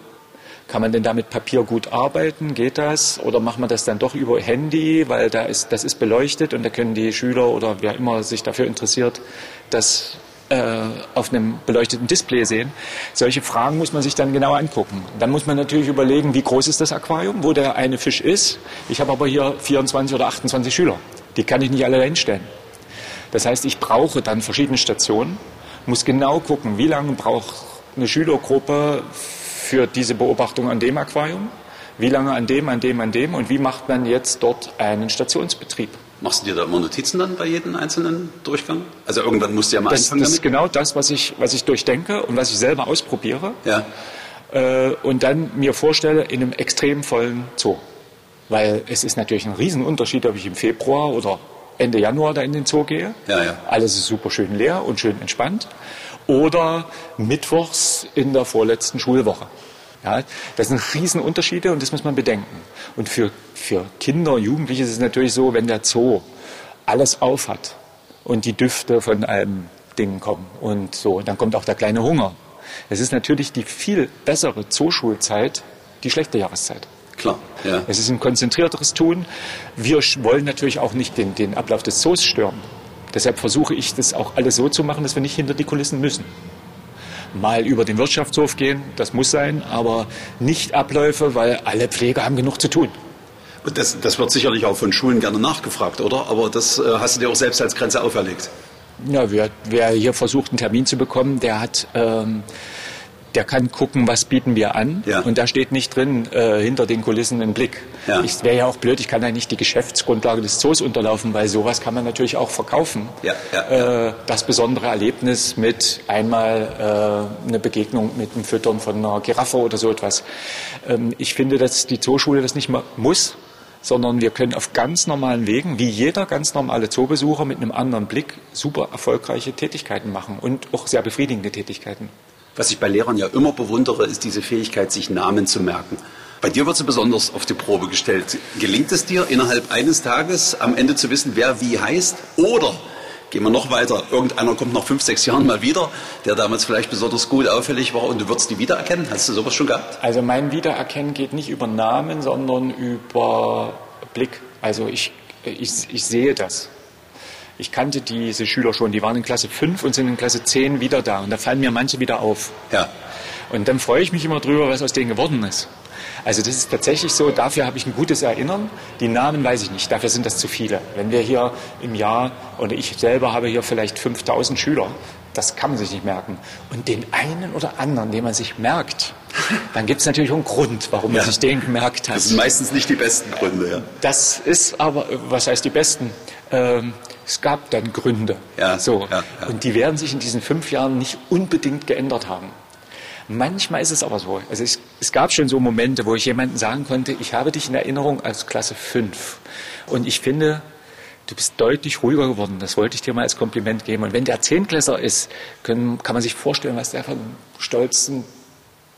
Kann man denn da mit Papier gut arbeiten? Geht das? Oder macht man das dann doch über Handy, weil da ist, das ist beleuchtet und da können die Schüler oder wer immer sich dafür interessiert, das äh, auf einem beleuchteten Display sehen. Solche Fragen muss man sich dann genau angucken. Dann muss man natürlich überlegen, wie groß ist das Aquarium, wo der eine Fisch ist. Ich habe aber hier 24 oder 28 Schüler. Die kann ich nicht alle hinstellen. Das heißt, ich brauche dann verschiedene Stationen, muss genau gucken, wie lange braucht eine Schülergruppe für diese Beobachtung an dem Aquarium, wie lange an dem, an dem, an dem und wie macht man jetzt dort einen Stationsbetrieb. Machst du dir da immer Notizen dann bei jedem einzelnen Durchgang? Also irgendwann musst du ja mal das, anfangen Das ist genau das, was ich, was ich durchdenke und was ich selber ausprobiere. Ja. Äh, und dann mir vorstelle in einem extrem vollen Zoo. Weil es ist natürlich ein Riesenunterschied, ob ich im Februar oder Ende Januar da in den Zoo gehe. Ja, ja. Alles ist super schön leer und schön entspannt. Oder mittwochs in der vorletzten Schulwoche. Ja, das sind Riesenunterschiede und das muss man bedenken. Und für, für Kinder, Jugendliche ist es natürlich so, wenn der Zoo alles auf hat und die Düfte von einem Ding kommen und so, dann kommt auch der kleine Hunger. Es ist natürlich die viel bessere Zooschulzeit, die schlechte Jahreszeit. Klar, ja. Es ist ein konzentrierteres Tun. Wir wollen natürlich auch nicht den, den Ablauf des Zoos stören. Deshalb versuche ich das auch alles so zu machen, dass wir nicht hinter die Kulissen müssen mal über den Wirtschaftshof gehen, das muss sein, aber nicht Abläufe, weil alle Pfleger haben genug zu tun. Das, das wird sicherlich auch von Schulen gerne nachgefragt, oder? Aber das äh, hast du dir auch selbst als Grenze auferlegt. Ja, wer, wer hier versucht, einen Termin zu bekommen, der hat ähm, der kann gucken, was bieten wir an. Ja. Und da steht nicht drin, äh, hinter den Kulissen ein Blick. Ja. Ich wäre ja auch blöd, ich kann ja nicht die Geschäftsgrundlage des Zoos unterlaufen, weil sowas kann man natürlich auch verkaufen. Ja. Äh, das besondere Erlebnis mit einmal äh, eine Begegnung mit dem Füttern von einer Giraffe oder so etwas. Ähm, ich finde, dass die Zooschule das nicht mehr muss, sondern wir können auf ganz normalen Wegen, wie jeder ganz normale Zoobesucher mit einem anderen Blick, super erfolgreiche Tätigkeiten machen und auch sehr befriedigende Tätigkeiten. Was ich bei Lehrern ja immer bewundere, ist diese Fähigkeit, sich Namen zu merken. Bei dir wird sie besonders auf die Probe gestellt. Gelingt es dir, innerhalb eines Tages am Ende zu wissen, wer wie heißt? Oder gehen wir noch weiter, irgendeiner kommt nach fünf, sechs Jahren mal wieder, der damals vielleicht besonders gut auffällig war und du würdest die wiedererkennen? Hast du sowas schon gehabt? Also mein Wiedererkennen geht nicht über Namen, sondern über Blick. Also ich, ich, ich sehe das ich kannte diese Schüler schon, die waren in Klasse 5 und sind in Klasse 10 wieder da. Und da fallen mir manche wieder auf. Ja. Und dann freue ich mich immer drüber, was aus denen geworden ist. Also das ist tatsächlich so, dafür habe ich ein gutes Erinnern. Die Namen weiß ich nicht, dafür sind das zu viele. Wenn wir hier im Jahr, oder ich selber habe hier vielleicht 5000 Schüler, das kann man sich nicht merken. Und den einen oder anderen, den man sich merkt, dann gibt es natürlich auch einen Grund, warum ja. man sich den gemerkt hat. Das sind meistens nicht die besten Gründe, ja. Das ist aber, was heißt die besten? Ähm, es gab dann Gründe. Ja, so. Ja, ja. Und die werden sich in diesen fünf Jahren nicht unbedingt geändert haben. Manchmal ist es aber so. Also es, es gab schon so Momente, wo ich jemandem sagen konnte, ich habe dich in Erinnerung als Klasse 5. Und ich finde, du bist deutlich ruhiger geworden. Das wollte ich dir mal als Kompliment geben. Und wenn der Zehntklässler ist, können, kann man sich vorstellen, was der von stolzen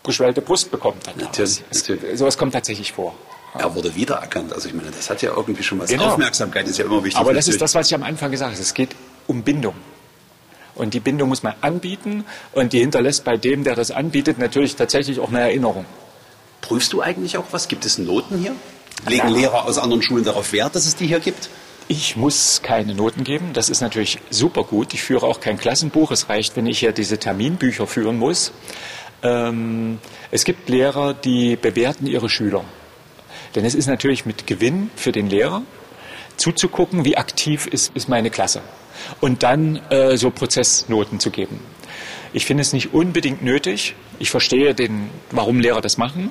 geschwellte Brust bekommt. Dann natürlich, natürlich. Sowas kommt tatsächlich vor. Er wurde wiedererkannt. Also ich meine, das hat ja irgendwie schon was. Genau. Aufmerksamkeit ist ja immer wichtig. Aber das ist das, was ich am Anfang gesagt habe. Es geht um Bindung. Und die Bindung muss man anbieten und die hinterlässt bei dem, der das anbietet, natürlich tatsächlich auch eine Erinnerung. Prüfst du eigentlich auch was? Gibt es Noten hier? Legen ja. Lehrer aus anderen Schulen darauf Wert, dass es die hier gibt? Ich muss keine Noten geben. Das ist natürlich super gut. Ich führe auch kein Klassenbuch. Es reicht, wenn ich hier diese Terminbücher führen muss. Ähm, es gibt Lehrer, die bewerten ihre Schüler. Denn es ist natürlich mit Gewinn für den Lehrer zuzugucken, wie aktiv ist, ist meine Klasse und dann äh, so Prozessnoten zu geben. Ich finde es nicht unbedingt nötig. Ich verstehe, den, warum Lehrer das machen.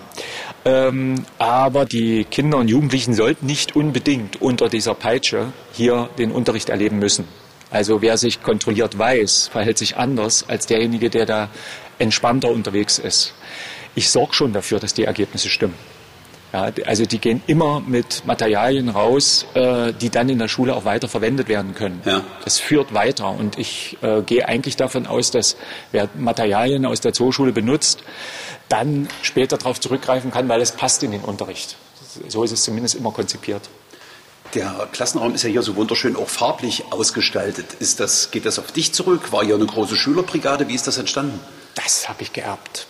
Ähm, aber die Kinder und Jugendlichen sollten nicht unbedingt unter dieser Peitsche hier den Unterricht erleben müssen. Also wer sich kontrolliert weiß, verhält sich anders als derjenige, der da entspannter unterwegs ist. Ich sorge schon dafür, dass die Ergebnisse stimmen. Ja, also die gehen immer mit Materialien raus, äh, die dann in der Schule auch weiter verwendet werden können. Ja. Das führt weiter und ich äh, gehe eigentlich davon aus, dass wer Materialien aus der Zooschule benutzt, dann später darauf zurückgreifen kann, weil es passt in den Unterricht. So ist es zumindest immer konzipiert. Der Klassenraum ist ja hier so wunderschön auch farblich ausgestaltet. Ist das, geht das auf dich zurück? War hier eine große Schülerbrigade? Wie ist das entstanden? Das habe ich geerbt.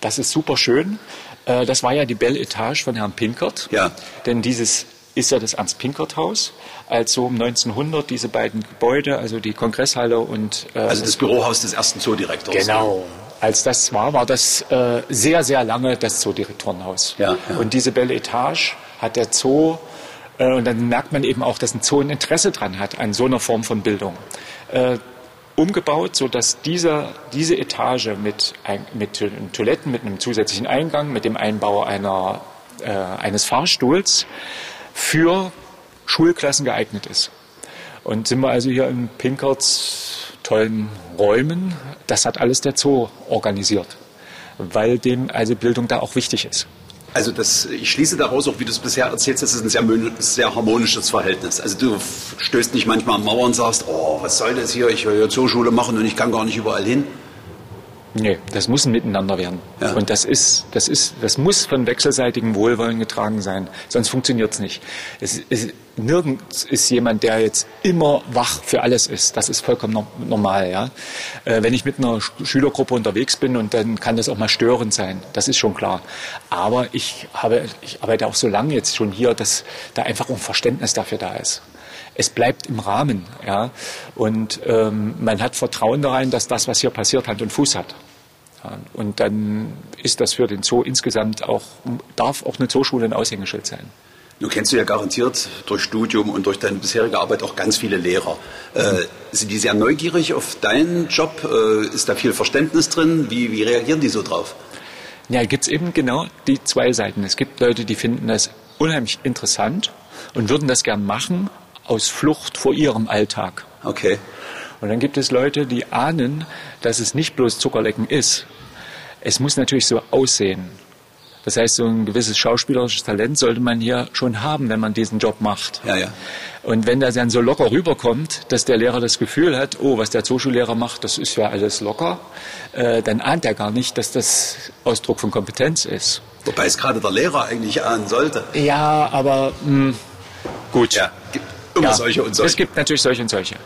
Das ist super schön. Äh, das war ja die Belle Etage von Herrn Pinkert. Ja. Denn dieses ist ja das Ernst-Pinkert-Haus. Also um 1900 diese beiden Gebäude, also die Kongresshalle und... Äh, also das Bürohaus des ersten Zoodirektors. Genau. Als das war, war das äh, sehr, sehr lange das Zoodirektorenhaus. Ja, ja. Und diese Belle Etage hat der Zoo, äh, und dann merkt man eben auch, dass ein Zoo ein Interesse dran hat an so einer Form von Bildung. Umgebaut, sodass diese, diese Etage mit, mit Toiletten, mit einem zusätzlichen Eingang, mit dem Einbau einer, äh, eines Fahrstuhls für Schulklassen geeignet ist. Und sind wir also hier in Pinkerts tollen Räumen, das hat alles der Zoo organisiert, weil dem also Bildung da auch wichtig ist. Also das, ich schließe daraus auch, wie du es bisher erzählst, das ist ein sehr, sehr harmonisches Verhältnis. Also du stößt nicht manchmal an Mauern und sagst, oh, was soll das hier, ich will ja Zooschule machen und ich kann gar nicht überall hin. Nee, das muss ein Miteinander werden. Ja. Und das ist, das ist, das muss von wechselseitigem Wohlwollen getragen sein. Sonst funktioniert es nicht. Es ist, nirgends ist jemand, der jetzt immer wach für alles ist. Das ist vollkommen normal, ja. Äh, wenn ich mit einer Schülergruppe unterwegs bin und dann kann das auch mal störend sein. Das ist schon klar. Aber ich habe, ich arbeite auch so lange jetzt schon hier, dass da einfach ein Verständnis dafür da ist es bleibt im Rahmen. Ja? Und ähm, man hat Vertrauen da rein, dass das, was hier passiert, Hand und Fuß hat. Ja, und dann ist das für den Zoo insgesamt auch, darf auch eine Zooschule ein Aushängeschild sein. Du kennst du ja garantiert durch Studium und durch deine bisherige Arbeit auch ganz viele Lehrer. Äh, sind die sehr neugierig auf deinen Job? Äh, ist da viel Verständnis drin? Wie, wie reagieren die so drauf? Ja, gibt es eben genau die zwei Seiten. Es gibt Leute, die finden das unheimlich interessant und würden das gern machen, aus Flucht vor ihrem Alltag. Okay. Und dann gibt es Leute, die ahnen, dass es nicht bloß Zuckerlecken ist. Es muss natürlich so aussehen. Das heißt, so ein gewisses schauspielerisches Talent sollte man hier schon haben, wenn man diesen Job macht. Ja, ja. Und wenn das dann so locker rüberkommt, dass der Lehrer das Gefühl hat, oh, was der Zoschullehrer macht, das ist ja alles locker, äh, dann ahnt er gar nicht, dass das Ausdruck von Kompetenz ist. Wobei es gerade der Lehrer eigentlich ahnen sollte. Ja, aber mh, hm, gut. Ja, Immer ja, solche und solche. Es gibt natürlich solche und solche.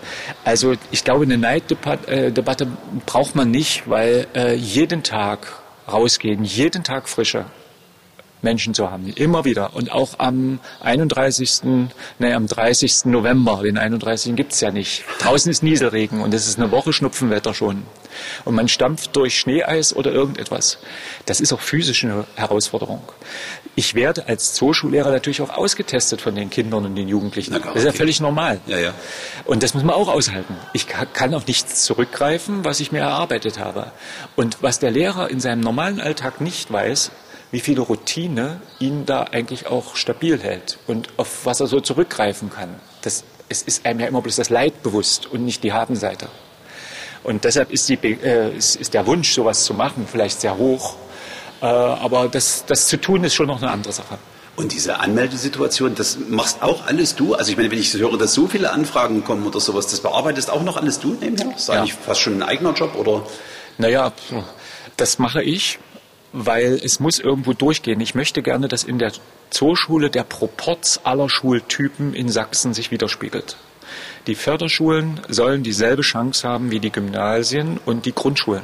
Also ich glaube, eine Neiddebatte braucht man nicht, weil äh, jeden Tag rausgehen, jeden Tag frische, Menschen zu haben. Immer wieder. Und auch am 31., nee, am 30. November, den 31. gibt's ja nicht. Draußen ist Nieselregen und es ist eine Woche Schnupfenwetter schon. Und man stampft durch Schneeeis oder irgendetwas. Das ist auch physisch eine Herausforderung. Ich werde als Zooschullehrer natürlich auch ausgetestet von den Kindern und den Jugendlichen. das ist ja völlig normal. Ja, ja. Und das muss man auch aushalten. Ich kann auf nichts zurückgreifen, was ich mir erarbeitet habe. Und was der Lehrer in seinem normalen Alltag nicht weiß, wie viel Routine ihn da eigentlich auch stabil hält und auf was er so zurückgreifen kann. Das, es ist einem ja immer bloß das Leid bewusst und nicht die Habenseite. Und deshalb ist, die, äh, ist, ist der Wunsch, sowas zu machen, vielleicht sehr hoch. Äh, aber das, das zu tun, ist schon noch eine andere Sache. Und diese Anmeldesituation, das machst auch alles du? Also ich meine, wenn ich höre, dass so viele Anfragen kommen oder sowas, das bearbeitest auch noch alles du nebenher? Ist ja. eigentlich fast schon ein eigener Job, oder? Naja, das mache ich weil es muss irgendwo durchgehen. Ich möchte gerne, dass in der Zooschule der Proporz aller Schultypen in Sachsen sich widerspiegelt. Die Förderschulen sollen dieselbe Chance haben wie die Gymnasien und die Grundschulen.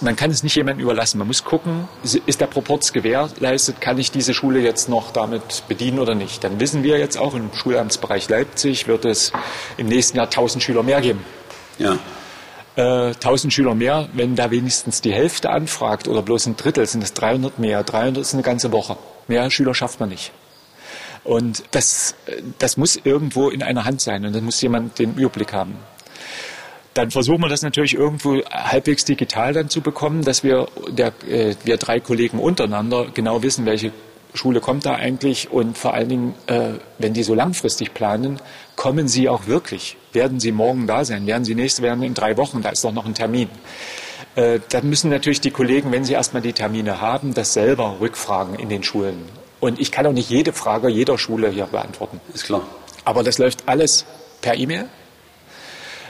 Man kann es nicht jemandem überlassen. Man muss gucken, ist der Proporz gewährleistet, kann ich diese Schule jetzt noch damit bedienen oder nicht. Dann wissen wir jetzt auch, im Schulamtsbereich Leipzig wird es im nächsten Jahr 1000 Schüler mehr geben. Ja äh, 1000 Schüler mehr, wenn da wenigstens die Hälfte anfragt oder bloß ein Drittel, sind es 300 mehr. 300 ist eine ganze Woche. Mehr Schüler schafft man nicht. Und das, das muss irgendwo in einer Hand sein und dann muss jemand den Überblick haben. Dann versuchen wir das natürlich irgendwo halbwegs digital dann zu bekommen, dass wir, der, äh, wir drei Kollegen untereinander genau wissen, welche Schule kommt da eigentlich und vor allen Dingen, äh, wenn die so langfristig planen, kommen sie auch wirklich? Werden sie morgen da sein? Werden sie nächste, werden in drei Wochen? Da ist doch noch ein Termin. Äh, dann müssen natürlich die Kollegen, wenn sie erstmal die Termine haben, das selber rückfragen in den Schulen. Und ich kann auch nicht jede Frage jeder Schule hier beantworten. Ist klar. Aber das läuft alles per E-Mail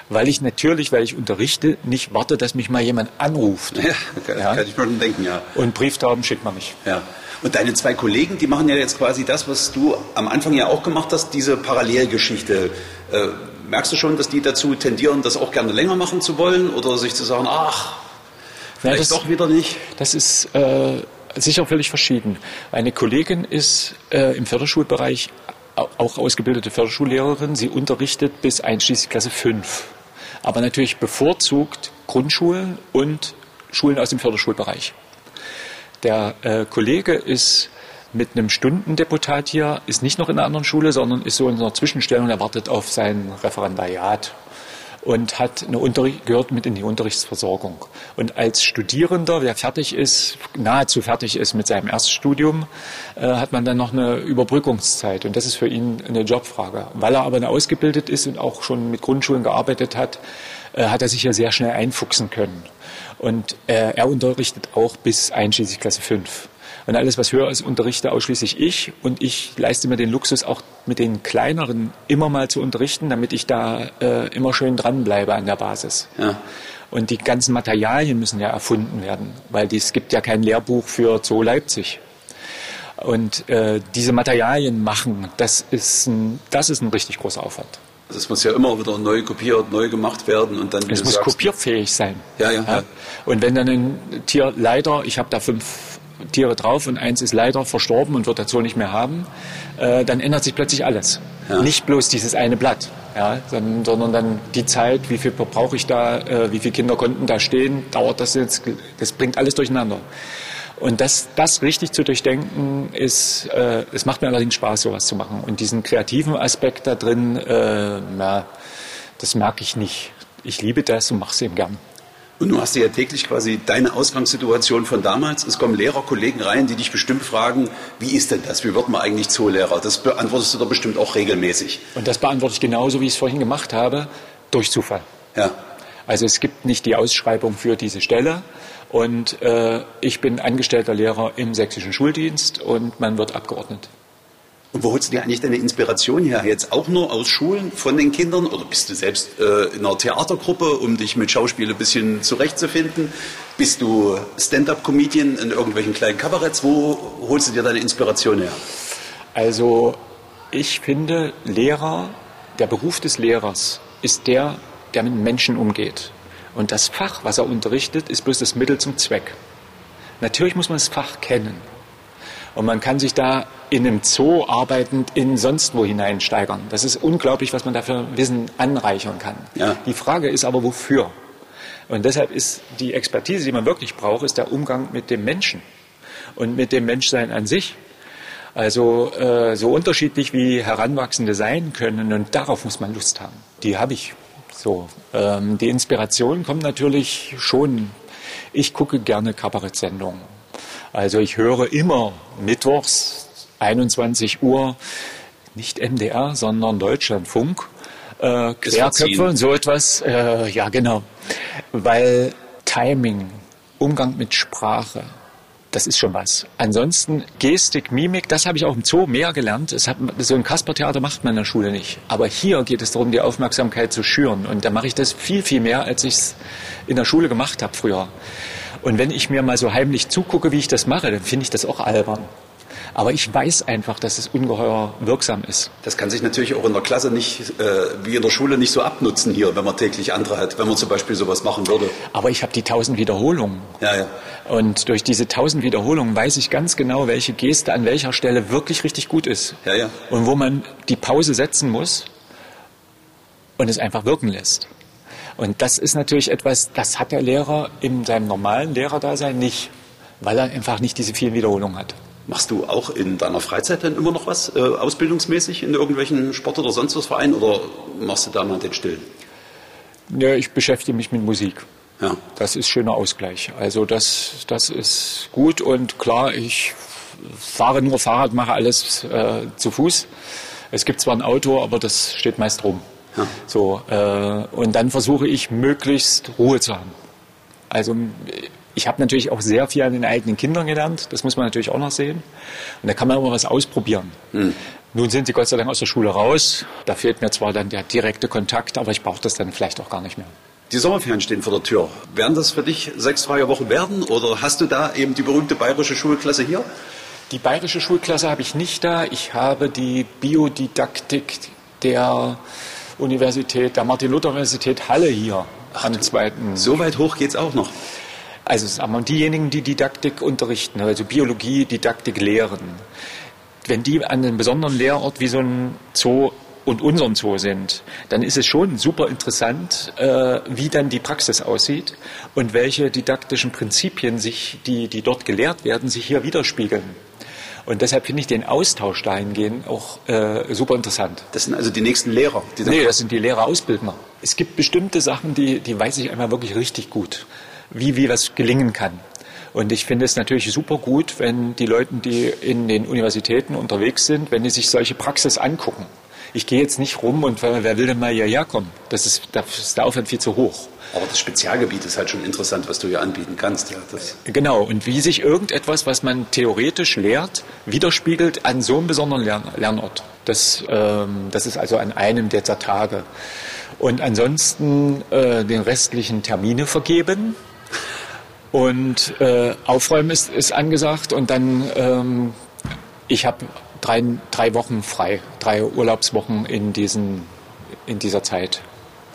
weil ich natürlich, weil ich unterrichte, nicht warte, dass mich mal jemand anruft. Ja, okay, ja. kann ich mir schon denken, ja. Und Brieftauben schickt man nicht. Ja. Und deine zwei Kollegen, die machen ja jetzt quasi das, was du am Anfang ja auch gemacht hast, diese Parallelgeschichte. Äh, merkst du schon, dass die dazu tendieren, das auch gerne länger machen zu wollen oder sich zu sagen, ach, vielleicht ja, das, doch wieder nicht? Das ist äh, sicher völlig verschieden. Eine Kollegin ist äh, im Förderschulbereich auch ausgebildete Förderschullehrerin. Sie unterrichtet bis einschließlich Klasse 5. Aber natürlich bevorzugt Grundschulen und Schulen aus dem Förderschulbereich. Der äh, Kollege ist mit einem Stundendeputat hier, ist nicht noch in einer anderen Schule, sondern ist so in einer Zwischenstellung, er wartet auf sein Referendariat und hat eine gehört mit in die Unterrichtsversorgung. Und als Studierender, der fertig ist, nahezu fertig ist mit seinem Erststudium, äh, hat man dann noch eine Überbrückungszeit. Und das ist für ihn eine Jobfrage. Weil er aber ausgebildet ist und auch schon mit Grundschulen gearbeitet hat, äh, hat er sich ja sehr schnell einfuchsen können. Und äh, er unterrichtet auch bis einschließlich Klasse 5. Und alles, was höher ist, unterrichte ausschließlich ich. Und ich leiste mir den Luxus, auch mit den kleineren immer mal zu unterrichten, damit ich da äh, immer schön dranbleibe an der Basis. Ja. Und die ganzen Materialien müssen ja erfunden werden, weil es gibt ja kein Lehrbuch für Zoo Leipzig. Und äh, diese Materialien machen, das ist, ein, das ist ein richtig großer Aufwand. Das muss ja immer wieder neu kopiert, neu gemacht werden und dann. Es muss sagst, kopierfähig sein. Ja, ja, ja, Und wenn dann ein Tier leider, ich habe da fünf Tiere drauf und eins ist leider verstorben und wird dazu nicht mehr haben, äh, dann ändert sich plötzlich alles. Ja. Nicht bloß dieses eine Blatt, ja, sondern, sondern dann die Zeit, wie viel brauche ich da, äh, wie viele Kinder konnten da stehen, dauert das jetzt, das bringt alles durcheinander. Und das, das richtig zu durchdenken, ist, äh, es macht mir allerdings Spaß, sowas zu machen. Und diesen kreativen Aspekt da drin, äh, na, das merke ich nicht. Ich liebe das und mache es eben gern. Und du hast ja täglich quasi deine Ausgangssituation von damals. Es kommen Lehrerkollegen rein, die dich bestimmt fragen, wie ist denn das? Wie wird man eigentlich Zoolehrer? Das beantwortest du doch bestimmt auch regelmäßig. Und das beantworte ich genauso, wie ich es vorhin gemacht habe, durch Zufall. Ja. Also es gibt nicht die Ausschreibung für diese Stelle, und äh, ich bin angestellter Lehrer im sächsischen Schuldienst und man wird abgeordnet. Und wo holst du dir eigentlich deine Inspiration her? Jetzt auch nur aus Schulen von den Kindern? Oder bist du selbst äh, in einer Theatergruppe, um dich mit Schauspiel ein bisschen zurechtzufinden? Bist du Stand-up-Comedian in irgendwelchen kleinen Kabaretts? Wo holst du dir deine Inspiration her? Also ich finde, Lehrer, der Beruf des Lehrers ist der, der mit Menschen umgeht. Und das Fach, was er unterrichtet, ist bloß das Mittel zum Zweck. Natürlich muss man das Fach kennen. Und man kann sich da in einem Zoo arbeitend in sonst wo hineinsteigern. Das ist unglaublich, was man dafür Wissen anreichern kann. Ja. Die Frage ist aber, wofür? Und deshalb ist die Expertise, die man wirklich braucht, ist der Umgang mit dem Menschen und mit dem Menschsein an sich. Also äh, so unterschiedlich wie Heranwachsende sein können und darauf muss man Lust haben. Die habe ich. So, ähm, die Inspiration kommt natürlich schon. Ich gucke gerne Kabarettsendungen. Also ich höre immer mittwochs 21 Uhr nicht MDR, sondern Deutschlandfunk. Äh, Querköpfe und so etwas. Äh, ja, genau. Weil Timing, Umgang mit Sprache, das ist schon was. Ansonsten Gestik, Mimik, das habe ich auch im Zoo mehr gelernt. Hat, so ein Kaspertheater macht man in der Schule nicht. Aber hier geht es darum, die Aufmerksamkeit zu schüren. Und da mache ich das viel, viel mehr, als ich es in der Schule gemacht habe früher. Und wenn ich mir mal so heimlich zugucke, wie ich das mache, dann finde ich das auch albern. Aber ich weiß einfach, dass es ungeheuer wirksam ist. Das kann sich natürlich auch in der Klasse nicht, äh, wie in der Schule, nicht so abnutzen hier, wenn man täglich andere hat, wenn man zum Beispiel sowas machen würde. Aber ich habe die tausend Wiederholungen. Ja, ja. Und durch diese tausend Wiederholungen weiß ich ganz genau, welche Geste an welcher Stelle wirklich richtig gut ist. Ja, ja. Und wo man die Pause setzen muss und es einfach wirken lässt. Und das ist natürlich etwas, das hat der Lehrer in seinem normalen Lehrerdasein nicht, weil er einfach nicht diese vielen Wiederholungen hat. Machst du auch in deiner Freizeit dann immer noch was, äh, ausbildungsmäßig in irgendwelchen Sport- oder sonst was Vereinen oder machst du da mal den Stillen? Ja, ich beschäftige mich mit Musik. Ja. Das ist schöner Ausgleich. Also das, das ist gut und klar, ich fahre nur Fahrrad, mache alles äh, zu Fuß. Es gibt zwar ein Auto, aber das steht meist rum. Ja. So, äh, und dann versuche ich möglichst Ruhe zu haben. Also ich habe natürlich auch sehr viel an den eigenen Kindern gelernt. Das muss man natürlich auch noch sehen. Und da kann man immer was ausprobieren. Mhm. Nun sind sie Gott sei Dank aus der Schule raus. Da fehlt mir zwar dann der direkte Kontakt, aber ich brauche das dann vielleicht auch gar nicht mehr. Die Sommerferien stehen vor der Tür. Werden das für dich sechs freie Wochen werden oder hast du da eben die berühmte bayerische Schulklasse hier? Die bayerische Schulklasse habe ich nicht da. Ich habe die Biodidaktik der Universität, der Martin-Luther-Universität Halle hier Ach, am zweiten. So weit hoch geht es auch noch. Also sagen wir, diejenigen, die Didaktik unterrichten, also Biologie, Didaktik lehren, wenn die an einem besonderen Lehrort wie so ein Zoo und unserem Zoo sind, dann ist es schon super interessant, äh, wie dann die Praxis aussieht und welche didaktischen Prinzipien sich, die, die dort gelehrt werden, sich hier widerspiegeln. Und deshalb finde ich den Austausch dahingehend auch äh, super interessant. Das sind also die nächsten Lehrer? Die nee, das sind die Lehrerausbildner. Es gibt bestimmte Sachen, die, die weiß ich einmal wirklich richtig gut wie, wie was gelingen kann. Und ich finde es natürlich super gut, wenn die Leute, die in den Universitäten unterwegs sind, wenn die sich solche Praxis angucken. Ich gehe jetzt nicht rum und wer will denn mal hierher kommen? Das ist, das ist der Aufwand viel zu hoch. Aber das Spezialgebiet ist halt schon interessant, was du hier anbieten kannst. Ja, genau, und wie sich irgendetwas, was man theoretisch lehrt, widerspiegelt an so einem besonderen Lern Lernort. Das, ähm, das ist also an einem der Tage. Und ansonsten äh, den restlichen Termine vergeben und äh, Aufräumen ist, ist angesagt und dann, ähm, ich habe drei, drei Wochen frei, drei Urlaubswochen in, diesen, in dieser Zeit.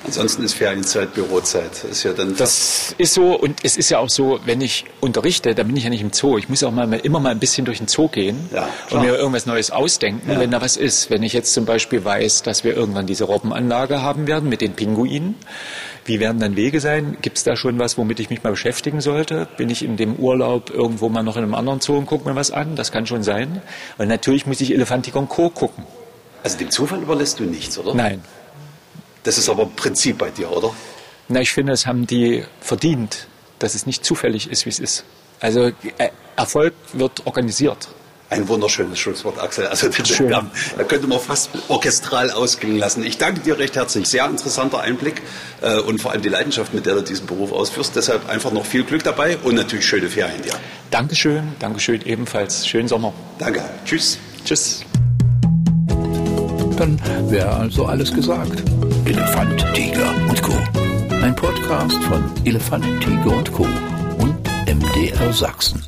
Ansonsten ist Ferienzeit Bürozeit. Ist ja dann das ist so und es ist ja auch so, wenn ich unterrichte, dann bin ich ja nicht im Zoo. Ich muss auch mal immer mal ein bisschen durch den Zoo gehen ja, und mir irgendwas Neues ausdenken, ja. wenn da was ist. Wenn ich jetzt zum Beispiel weiß, dass wir irgendwann diese Robbenanlage haben werden mit den Pinguinen, wie werden dann Wege sein? Gibt es da schon was, womit ich mich mal beschäftigen sollte? Bin ich in dem Urlaub irgendwo mal noch in einem anderen Zoo und gucke mir was an? Das kann schon sein. Und natürlich muss ich Elefantikon Co. gucken. Also dem Zufall überlässt du nichts, oder? Nein. Das ist aber ein Prinzip bei dir, oder? Na, ich finde, es haben die verdient, dass es nicht zufällig ist, wie es ist. Also äh, Erfolg wird organisiert. Ein wunderschönes Schlusswort, Axel. Also Schön. da könnte man fast orchestral ausklingen lassen. Ich danke dir recht herzlich. Sehr interessanter Einblick äh, und vor allem die Leidenschaft, mit der du diesen Beruf ausführst. Deshalb einfach noch viel Glück dabei und natürlich schöne Ferien dir. Dankeschön, Dankeschön ebenfalls. Schönen Sommer. Danke. Tschüss. Tschüss. Dann wäre also alles gesagt. Elefant, Tiger und Co. Ein Podcast von Elefant, Tiger und Co. und MDR Sachsen.